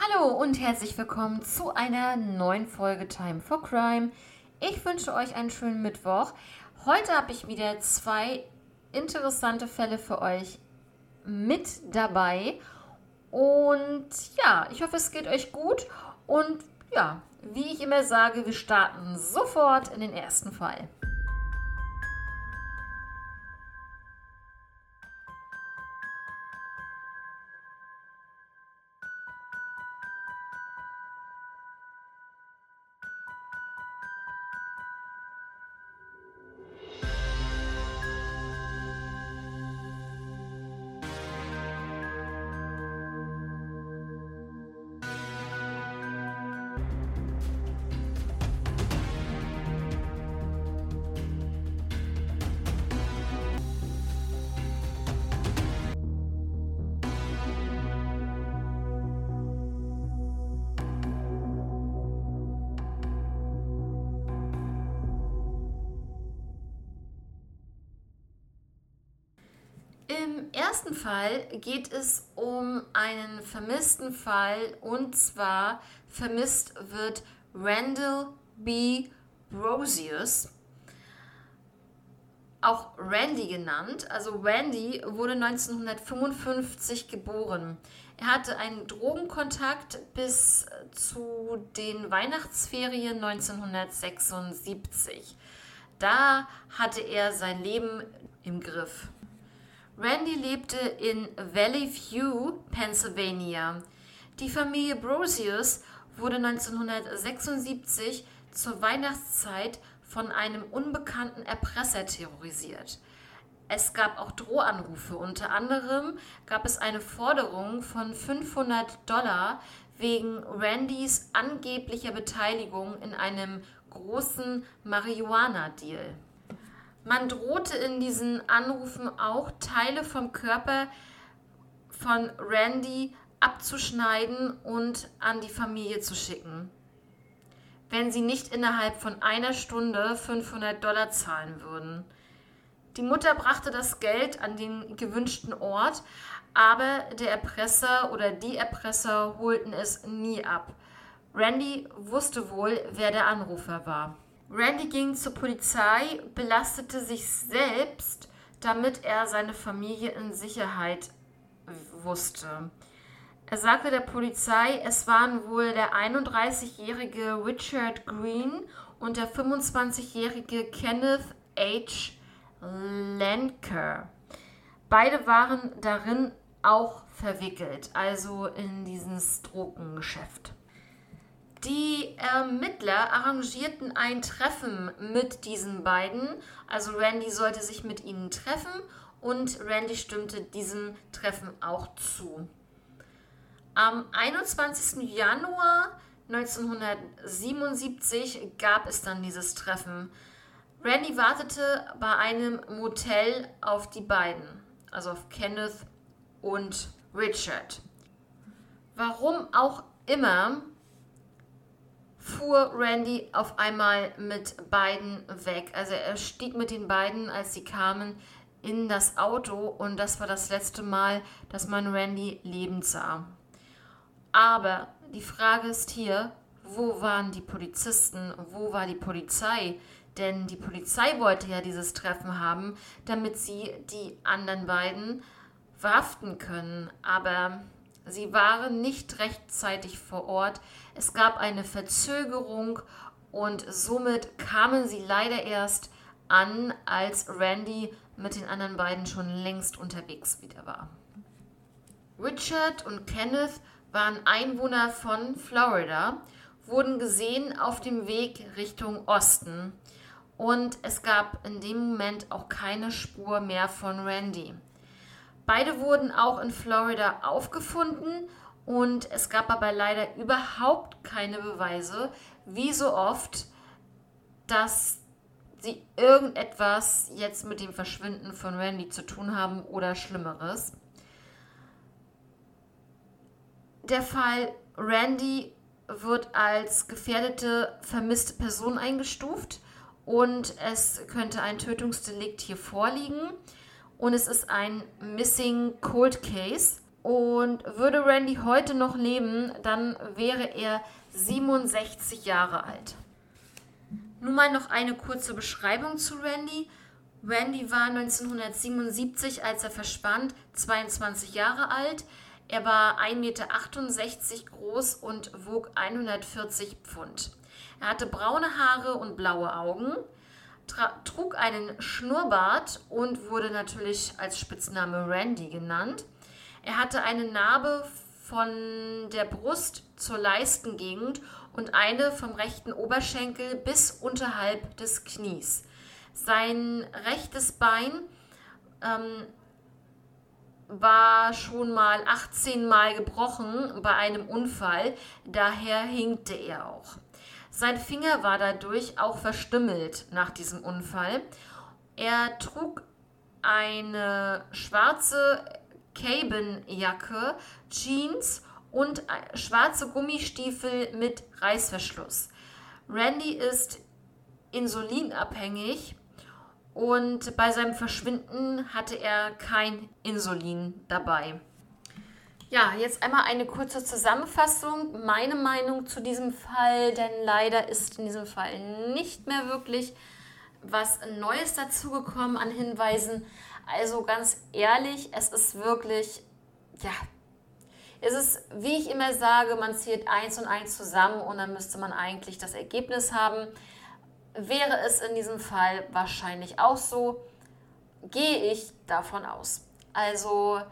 Hallo und herzlich willkommen zu einer neuen Folge Time for Crime. Ich wünsche euch einen schönen Mittwoch. Heute habe ich wieder zwei interessante Fälle für euch mit dabei. Und ja, ich hoffe, es geht euch gut. Und ja, wie ich immer sage, wir starten sofort in den ersten Fall. Im ersten Fall geht es um einen vermissten Fall und zwar vermisst wird Randall B. Brosius, auch Randy genannt. Also Randy wurde 1955 geboren. Er hatte einen Drogenkontakt bis zu den Weihnachtsferien 1976. Da hatte er sein Leben im Griff. Randy lebte in Valley View, Pennsylvania. Die Familie Brosius wurde 1976 zur Weihnachtszeit von einem unbekannten Erpresser terrorisiert. Es gab auch Drohanrufe. Unter anderem gab es eine Forderung von 500 Dollar wegen Randys angeblicher Beteiligung in einem großen Marihuana-Deal. Man drohte in diesen Anrufen auch, Teile vom Körper von Randy abzuschneiden und an die Familie zu schicken, wenn sie nicht innerhalb von einer Stunde 500 Dollar zahlen würden. Die Mutter brachte das Geld an den gewünschten Ort, aber der Erpresser oder die Erpresser holten es nie ab. Randy wusste wohl, wer der Anrufer war. Randy ging zur Polizei, belastete sich selbst, damit er seine Familie in Sicherheit wusste. Er sagte der Polizei, es waren wohl der 31-jährige Richard Green und der 25-jährige Kenneth H. Lanker. Beide waren darin auch verwickelt, also in dieses Drogengeschäft. Die Ermittler arrangierten ein Treffen mit diesen beiden. Also Randy sollte sich mit ihnen treffen und Randy stimmte diesem Treffen auch zu. Am 21. Januar 1977 gab es dann dieses Treffen. Randy wartete bei einem Motel auf die beiden, also auf Kenneth und Richard. Warum auch immer fuhr Randy auf einmal mit beiden weg. Also er stieg mit den beiden, als sie kamen, in das Auto und das war das letzte Mal, dass man Randy lebend sah. Aber die Frage ist hier, wo waren die Polizisten? Wo war die Polizei? Denn die Polizei wollte ja dieses Treffen haben, damit sie die anderen beiden verhaften können. Aber Sie waren nicht rechtzeitig vor Ort. Es gab eine Verzögerung und somit kamen sie leider erst an, als Randy mit den anderen beiden schon längst unterwegs wieder war. Richard und Kenneth waren Einwohner von Florida, wurden gesehen auf dem Weg Richtung Osten und es gab in dem Moment auch keine Spur mehr von Randy. Beide wurden auch in Florida aufgefunden und es gab aber leider überhaupt keine Beweise, wie so oft, dass sie irgendetwas jetzt mit dem Verschwinden von Randy zu tun haben oder Schlimmeres. Der Fall Randy wird als gefährdete, vermisste Person eingestuft und es könnte ein Tötungsdelikt hier vorliegen und es ist ein Missing Cold Case. Und würde Randy heute noch leben, dann wäre er 67 Jahre alt. Nun mal noch eine kurze Beschreibung zu Randy. Randy war 1977, als er verschwand, 22 Jahre alt. Er war 1,68 Meter groß und wog 140 Pfund. Er hatte braune Haare und blaue Augen, trug einen Schnurrbart und wurde natürlich als Spitzname Randy genannt. Er hatte eine Narbe von der Brust zur Leistengegend und eine vom rechten Oberschenkel bis unterhalb des Knies. Sein rechtes Bein ähm, war schon mal 18 Mal gebrochen bei einem Unfall, daher hinkte er auch. Sein Finger war dadurch auch verstümmelt nach diesem Unfall. Er trug eine schwarze Caben-Jacke, Jeans und schwarze Gummistiefel mit Reißverschluss. Randy ist insulinabhängig und bei seinem Verschwinden hatte er kein Insulin dabei. Ja, jetzt einmal eine kurze Zusammenfassung. Meine Meinung zu diesem Fall, denn leider ist in diesem Fall nicht mehr wirklich was Neues dazugekommen an Hinweisen. Also ganz ehrlich, es ist wirklich, ja, es ist, wie ich immer sage, man zählt eins und eins zusammen und dann müsste man eigentlich das Ergebnis haben. Wäre es in diesem Fall wahrscheinlich auch so, gehe ich davon aus. Also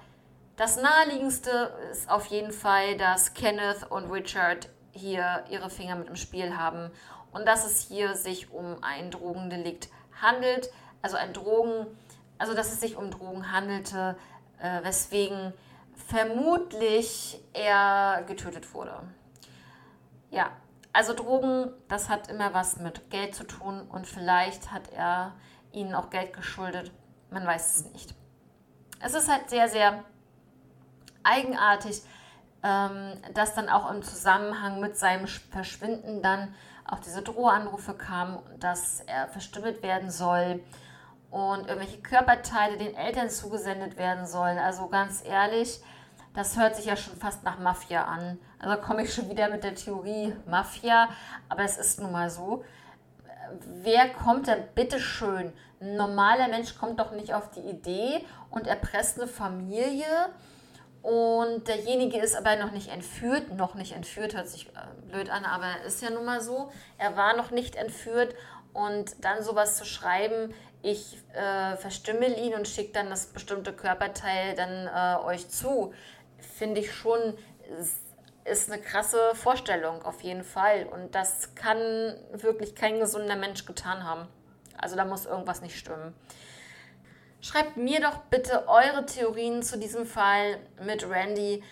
das naheliegendste ist auf jeden Fall, dass Kenneth und Richard hier ihre Finger mit im Spiel haben und dass es hier sich um ein Drogendelikt handelt, also ein Drogen, also dass es sich um Drogen handelte, äh, weswegen vermutlich er getötet wurde. Ja, also Drogen, das hat immer was mit Geld zu tun und vielleicht hat er ihnen auch Geld geschuldet. Man weiß es nicht. Es ist halt sehr, sehr eigenartig, ähm, dass dann auch im Zusammenhang mit seinem Verschwinden dann auch diese Drohanrufe kamen, dass er verstümmelt werden soll und irgendwelche Körperteile den Eltern zugesendet werden sollen. Also ganz ehrlich, das hört sich ja schon fast nach Mafia an. Also komme ich schon wieder mit der Theorie Mafia, aber es ist nun mal so. Wer kommt denn bitte schön? Ein normaler Mensch kommt doch nicht auf die Idee und erpresst eine Familie und derjenige ist aber noch nicht entführt. Noch nicht entführt, hört sich äh, blöd an, aber ist ja nun mal so. Er war noch nicht entführt und dann sowas zu schreiben, ich äh, verstümmel ihn und schicke dann das bestimmte Körperteil dann äh, euch zu, finde ich schon, ist eine krasse Vorstellung auf jeden Fall. Und das kann wirklich kein gesunder Mensch getan haben. Also da muss irgendwas nicht stimmen. Schreibt mir doch bitte eure Theorien zu diesem Fall mit Randy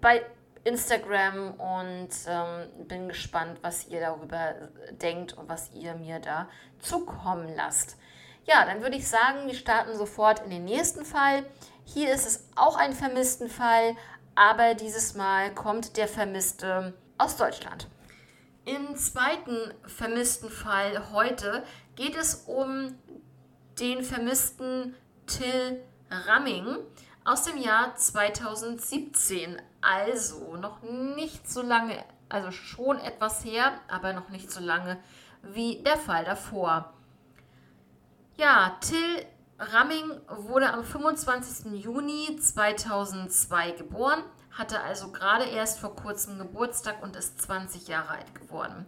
bei Instagram und ähm, bin gespannt, was ihr darüber denkt und was ihr mir da zukommen lasst. Ja, dann würde ich sagen, wir starten sofort in den nächsten Fall. Hier ist es auch ein vermissten Fall, aber dieses Mal kommt der Vermisste aus Deutschland. Im zweiten vermissten Fall heute geht es um den vermissten Till Ramming aus dem Jahr 2017. Also noch nicht so lange, also schon etwas her, aber noch nicht so lange wie der Fall davor. Ja, Till Ramming wurde am 25. Juni 2002 geboren, hatte also gerade erst vor kurzem Geburtstag und ist 20 Jahre alt geworden.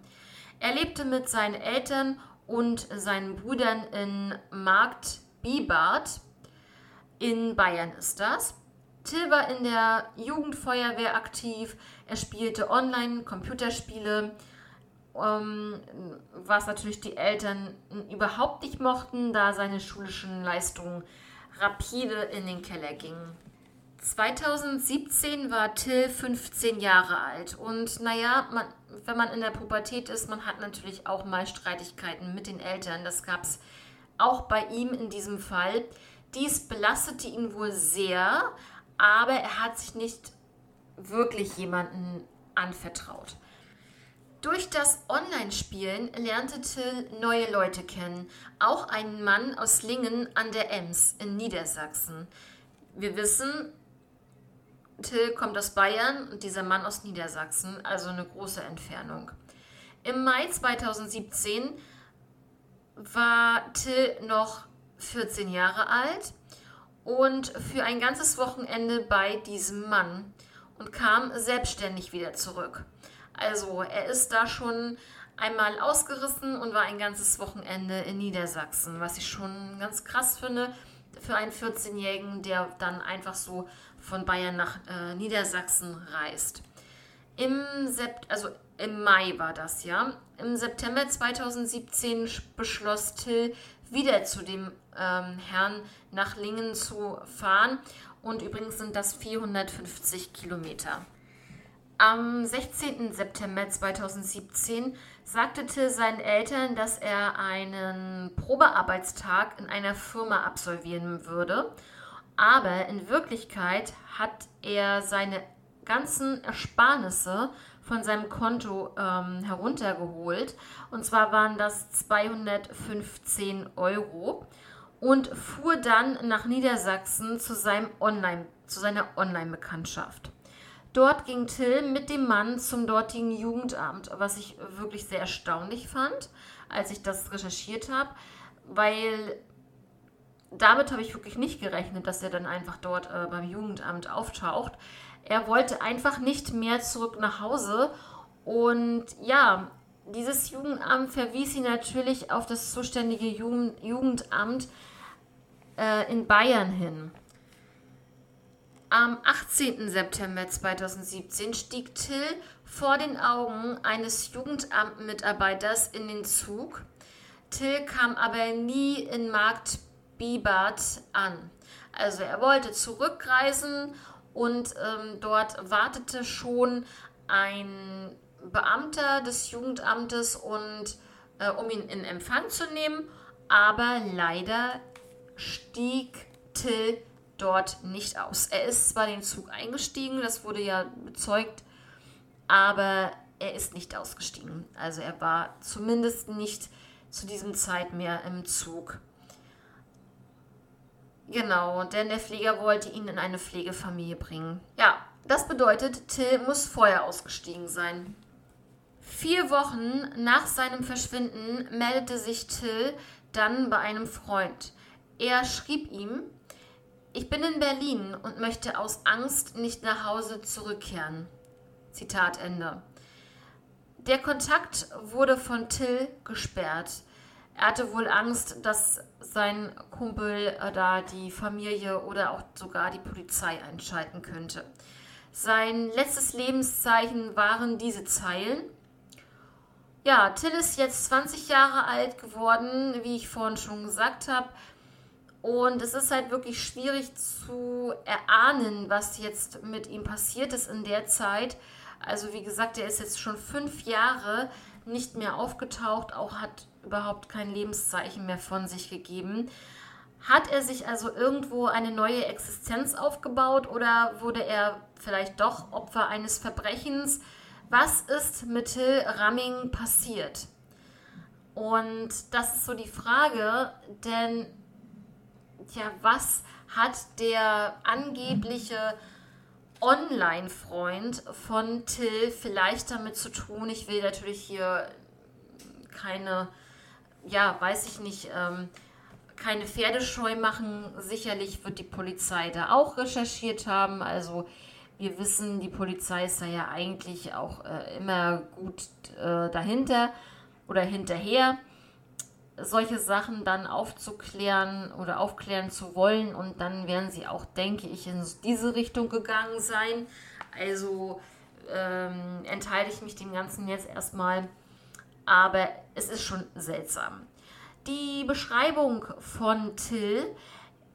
Er lebte mit seinen Eltern und seinen Brüdern in Markt Bibart. In Bayern ist das. Till war in der Jugendfeuerwehr aktiv. Er spielte online Computerspiele, ähm, was natürlich die Eltern überhaupt nicht mochten, da seine schulischen Leistungen rapide in den Keller gingen. 2017 war Till 15 Jahre alt und naja, man, wenn man in der Pubertät ist, man hat natürlich auch mal Streitigkeiten mit den Eltern. Das gab es auch bei ihm in diesem Fall. Dies belastete ihn wohl sehr, aber er hat sich nicht wirklich jemanden anvertraut. Durch das Online-Spielen lernte Till neue Leute kennen, auch einen Mann aus Lingen an der Ems in Niedersachsen. Wir wissen, Till kommt aus Bayern und dieser Mann aus Niedersachsen, also eine große Entfernung. Im Mai 2017 war Till noch 14 Jahre alt und für ein ganzes Wochenende bei diesem Mann und kam selbstständig wieder zurück. Also er ist da schon einmal ausgerissen und war ein ganzes Wochenende in Niedersachsen, was ich schon ganz krass finde für einen 14-Jährigen, der dann einfach so von Bayern nach äh, Niedersachsen reist. Im Sept also im Mai war das ja. Im September 2017 beschloss Till wieder zu dem ähm, Herrn nach Lingen zu fahren. Und übrigens sind das 450 Kilometer. Am 16. September 2017 sagte Till seinen Eltern, dass er einen Probearbeitstag in einer Firma absolvieren würde. Aber in Wirklichkeit hat er seine ganzen Ersparnisse von seinem Konto ähm, heruntergeholt. Und zwar waren das 215 Euro und fuhr dann nach Niedersachsen zu, seinem Online, zu seiner Online-Bekanntschaft. Dort ging Till mit dem Mann zum dortigen Jugendamt, was ich wirklich sehr erstaunlich fand, als ich das recherchiert habe, weil damit habe ich wirklich nicht gerechnet, dass er dann einfach dort äh, beim Jugendamt auftaucht. Er wollte einfach nicht mehr zurück nach Hause. Und ja, dieses Jugendamt verwies ihn natürlich auf das zuständige Jugend Jugendamt äh, in Bayern hin. Am 18. September 2017 stieg Till vor den Augen eines Jugendamtmitarbeiters in den Zug. Till kam aber nie in Markt Bibart an. Also er wollte zurückreisen und ähm, dort wartete schon ein Beamter des Jugendamtes und äh, um ihn in Empfang zu nehmen, aber leider stieg Till dort nicht aus. Er ist zwar den Zug eingestiegen, das wurde ja bezeugt, aber er ist nicht ausgestiegen. Also er war zumindest nicht zu diesem Zeit mehr im Zug. Genau, denn der Pfleger wollte ihn in eine Pflegefamilie bringen. Ja, das bedeutet, Till muss vorher ausgestiegen sein. Vier Wochen nach seinem Verschwinden meldete sich Till dann bei einem Freund. Er schrieb ihm, ich bin in Berlin und möchte aus Angst nicht nach Hause zurückkehren. Zitat Ende. Der Kontakt wurde von Till gesperrt. Er hatte wohl Angst, dass sein Kumpel äh, da die Familie oder auch sogar die Polizei einschalten könnte. Sein letztes Lebenszeichen waren diese Zeilen. Ja, Till ist jetzt 20 Jahre alt geworden, wie ich vorhin schon gesagt habe. Und es ist halt wirklich schwierig zu erahnen, was jetzt mit ihm passiert ist in der Zeit. Also wie gesagt, er ist jetzt schon fünf Jahre nicht mehr aufgetaucht, auch hat überhaupt kein Lebenszeichen mehr von sich gegeben. Hat er sich also irgendwo eine neue Existenz aufgebaut oder wurde er vielleicht doch Opfer eines Verbrechens? Was ist mit Till Ramming passiert? Und das ist so die Frage, denn ja, was hat der angebliche Online-Freund von Till vielleicht damit zu tun? Ich will natürlich hier keine, ja, weiß ich nicht, ähm, keine Pferdescheu machen. Sicherlich wird die Polizei da auch recherchiert haben. Also wir wissen, die Polizei ist da ja eigentlich auch äh, immer gut äh, dahinter oder hinterher solche Sachen dann aufzuklären oder aufklären zu wollen. Und dann werden sie auch, denke ich, in diese Richtung gegangen sein. Also ähm, enthalte ich mich dem Ganzen jetzt erstmal. Aber es ist schon seltsam. Die Beschreibung von Till,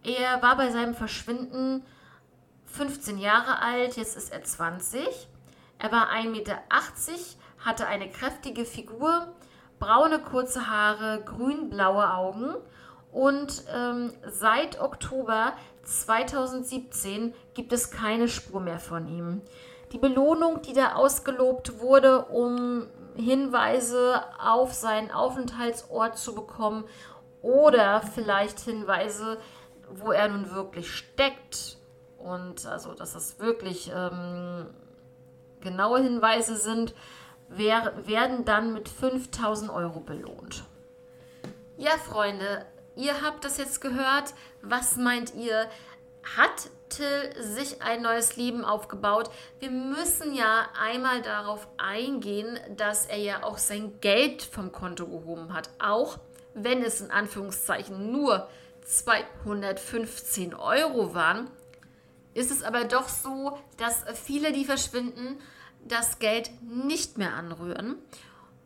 er war bei seinem Verschwinden 15 Jahre alt, jetzt ist er 20. Er war 1,80 Meter, hatte eine kräftige Figur, braune kurze Haare, grün-blaue Augen und ähm, seit Oktober 2017 gibt es keine Spur mehr von ihm. Die Belohnung, die da ausgelobt wurde, um Hinweise auf seinen Aufenthaltsort zu bekommen oder vielleicht Hinweise, wo er nun wirklich steckt, und also, dass das wirklich ähm, genaue Hinweise sind, wer, werden dann mit 5000 Euro belohnt. Ja, Freunde, ihr habt das jetzt gehört. Was meint ihr? Hat Till sich ein neues Leben aufgebaut? Wir müssen ja einmal darauf eingehen, dass er ja auch sein Geld vom Konto gehoben hat. Auch wenn es in Anführungszeichen nur 215 Euro waren, ist es aber doch so, dass viele, die verschwinden, das Geld nicht mehr anrühren.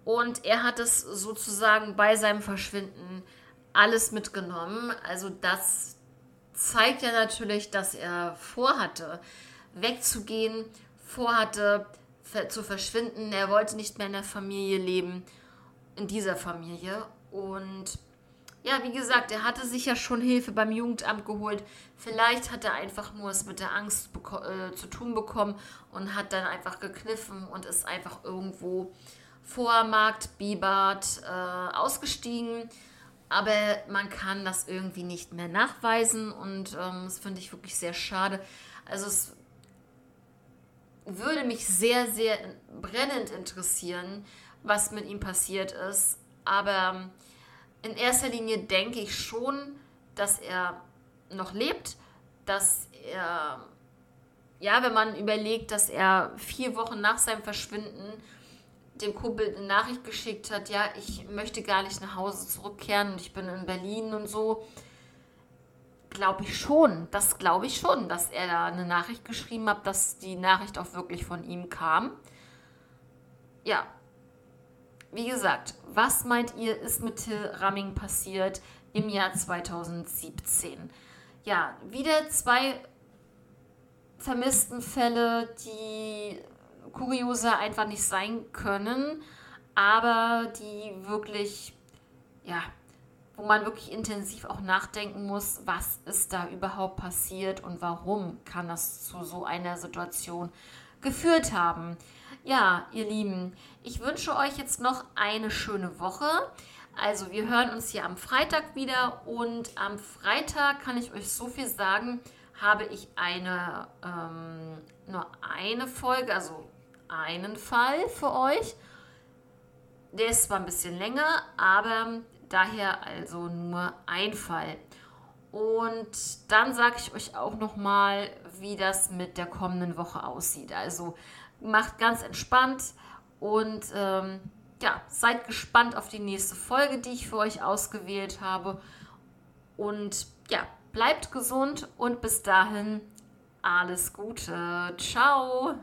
Und er hat es sozusagen bei seinem Verschwinden alles mitgenommen. Also das zeigt ja natürlich, dass er vorhatte, wegzugehen, vorhatte zu verschwinden. Er wollte nicht mehr in der Familie leben, in dieser Familie. Und ja, wie gesagt, er hatte sich ja schon Hilfe beim Jugendamt geholt. Vielleicht hat er einfach nur es mit der Angst äh, zu tun bekommen und hat dann einfach gekniffen und ist einfach irgendwo vor Markt Bibart äh, ausgestiegen. Aber man kann das irgendwie nicht mehr nachweisen und ähm, das finde ich wirklich sehr schade. Also es würde mich sehr, sehr brennend interessieren, was mit ihm passiert ist. Aber in erster Linie denke ich schon, dass er noch lebt, dass er, ja, wenn man überlegt, dass er vier Wochen nach seinem Verschwinden dem Kumpel eine Nachricht geschickt hat, ja, ich möchte gar nicht nach Hause zurückkehren und ich bin in Berlin und so, glaube ich schon, das glaube ich schon, dass er da eine Nachricht geschrieben hat, dass die Nachricht auch wirklich von ihm kam. Ja, wie gesagt, was meint ihr, ist mit Till Ramming passiert im Jahr 2017? Ja, wieder zwei vermissten Fälle, die kurioser einfach nicht sein können, aber die wirklich, ja, wo man wirklich intensiv auch nachdenken muss, was ist da überhaupt passiert und warum kann das zu so einer Situation geführt haben. Ja, ihr Lieben, ich wünsche euch jetzt noch eine schöne Woche. Also wir hören uns hier am Freitag wieder und am Freitag kann ich euch so viel sagen, habe ich eine ähm, nur eine Folge, also einen Fall für euch. Der ist zwar ein bisschen länger, aber daher also nur ein Fall. Und dann sage ich euch auch noch mal, wie das mit der kommenden Woche aussieht. Also macht ganz entspannt und ähm, ja, seid gespannt auf die nächste Folge, die ich für euch ausgewählt habe. Und ja, bleibt gesund und bis dahin alles Gute. Ciao.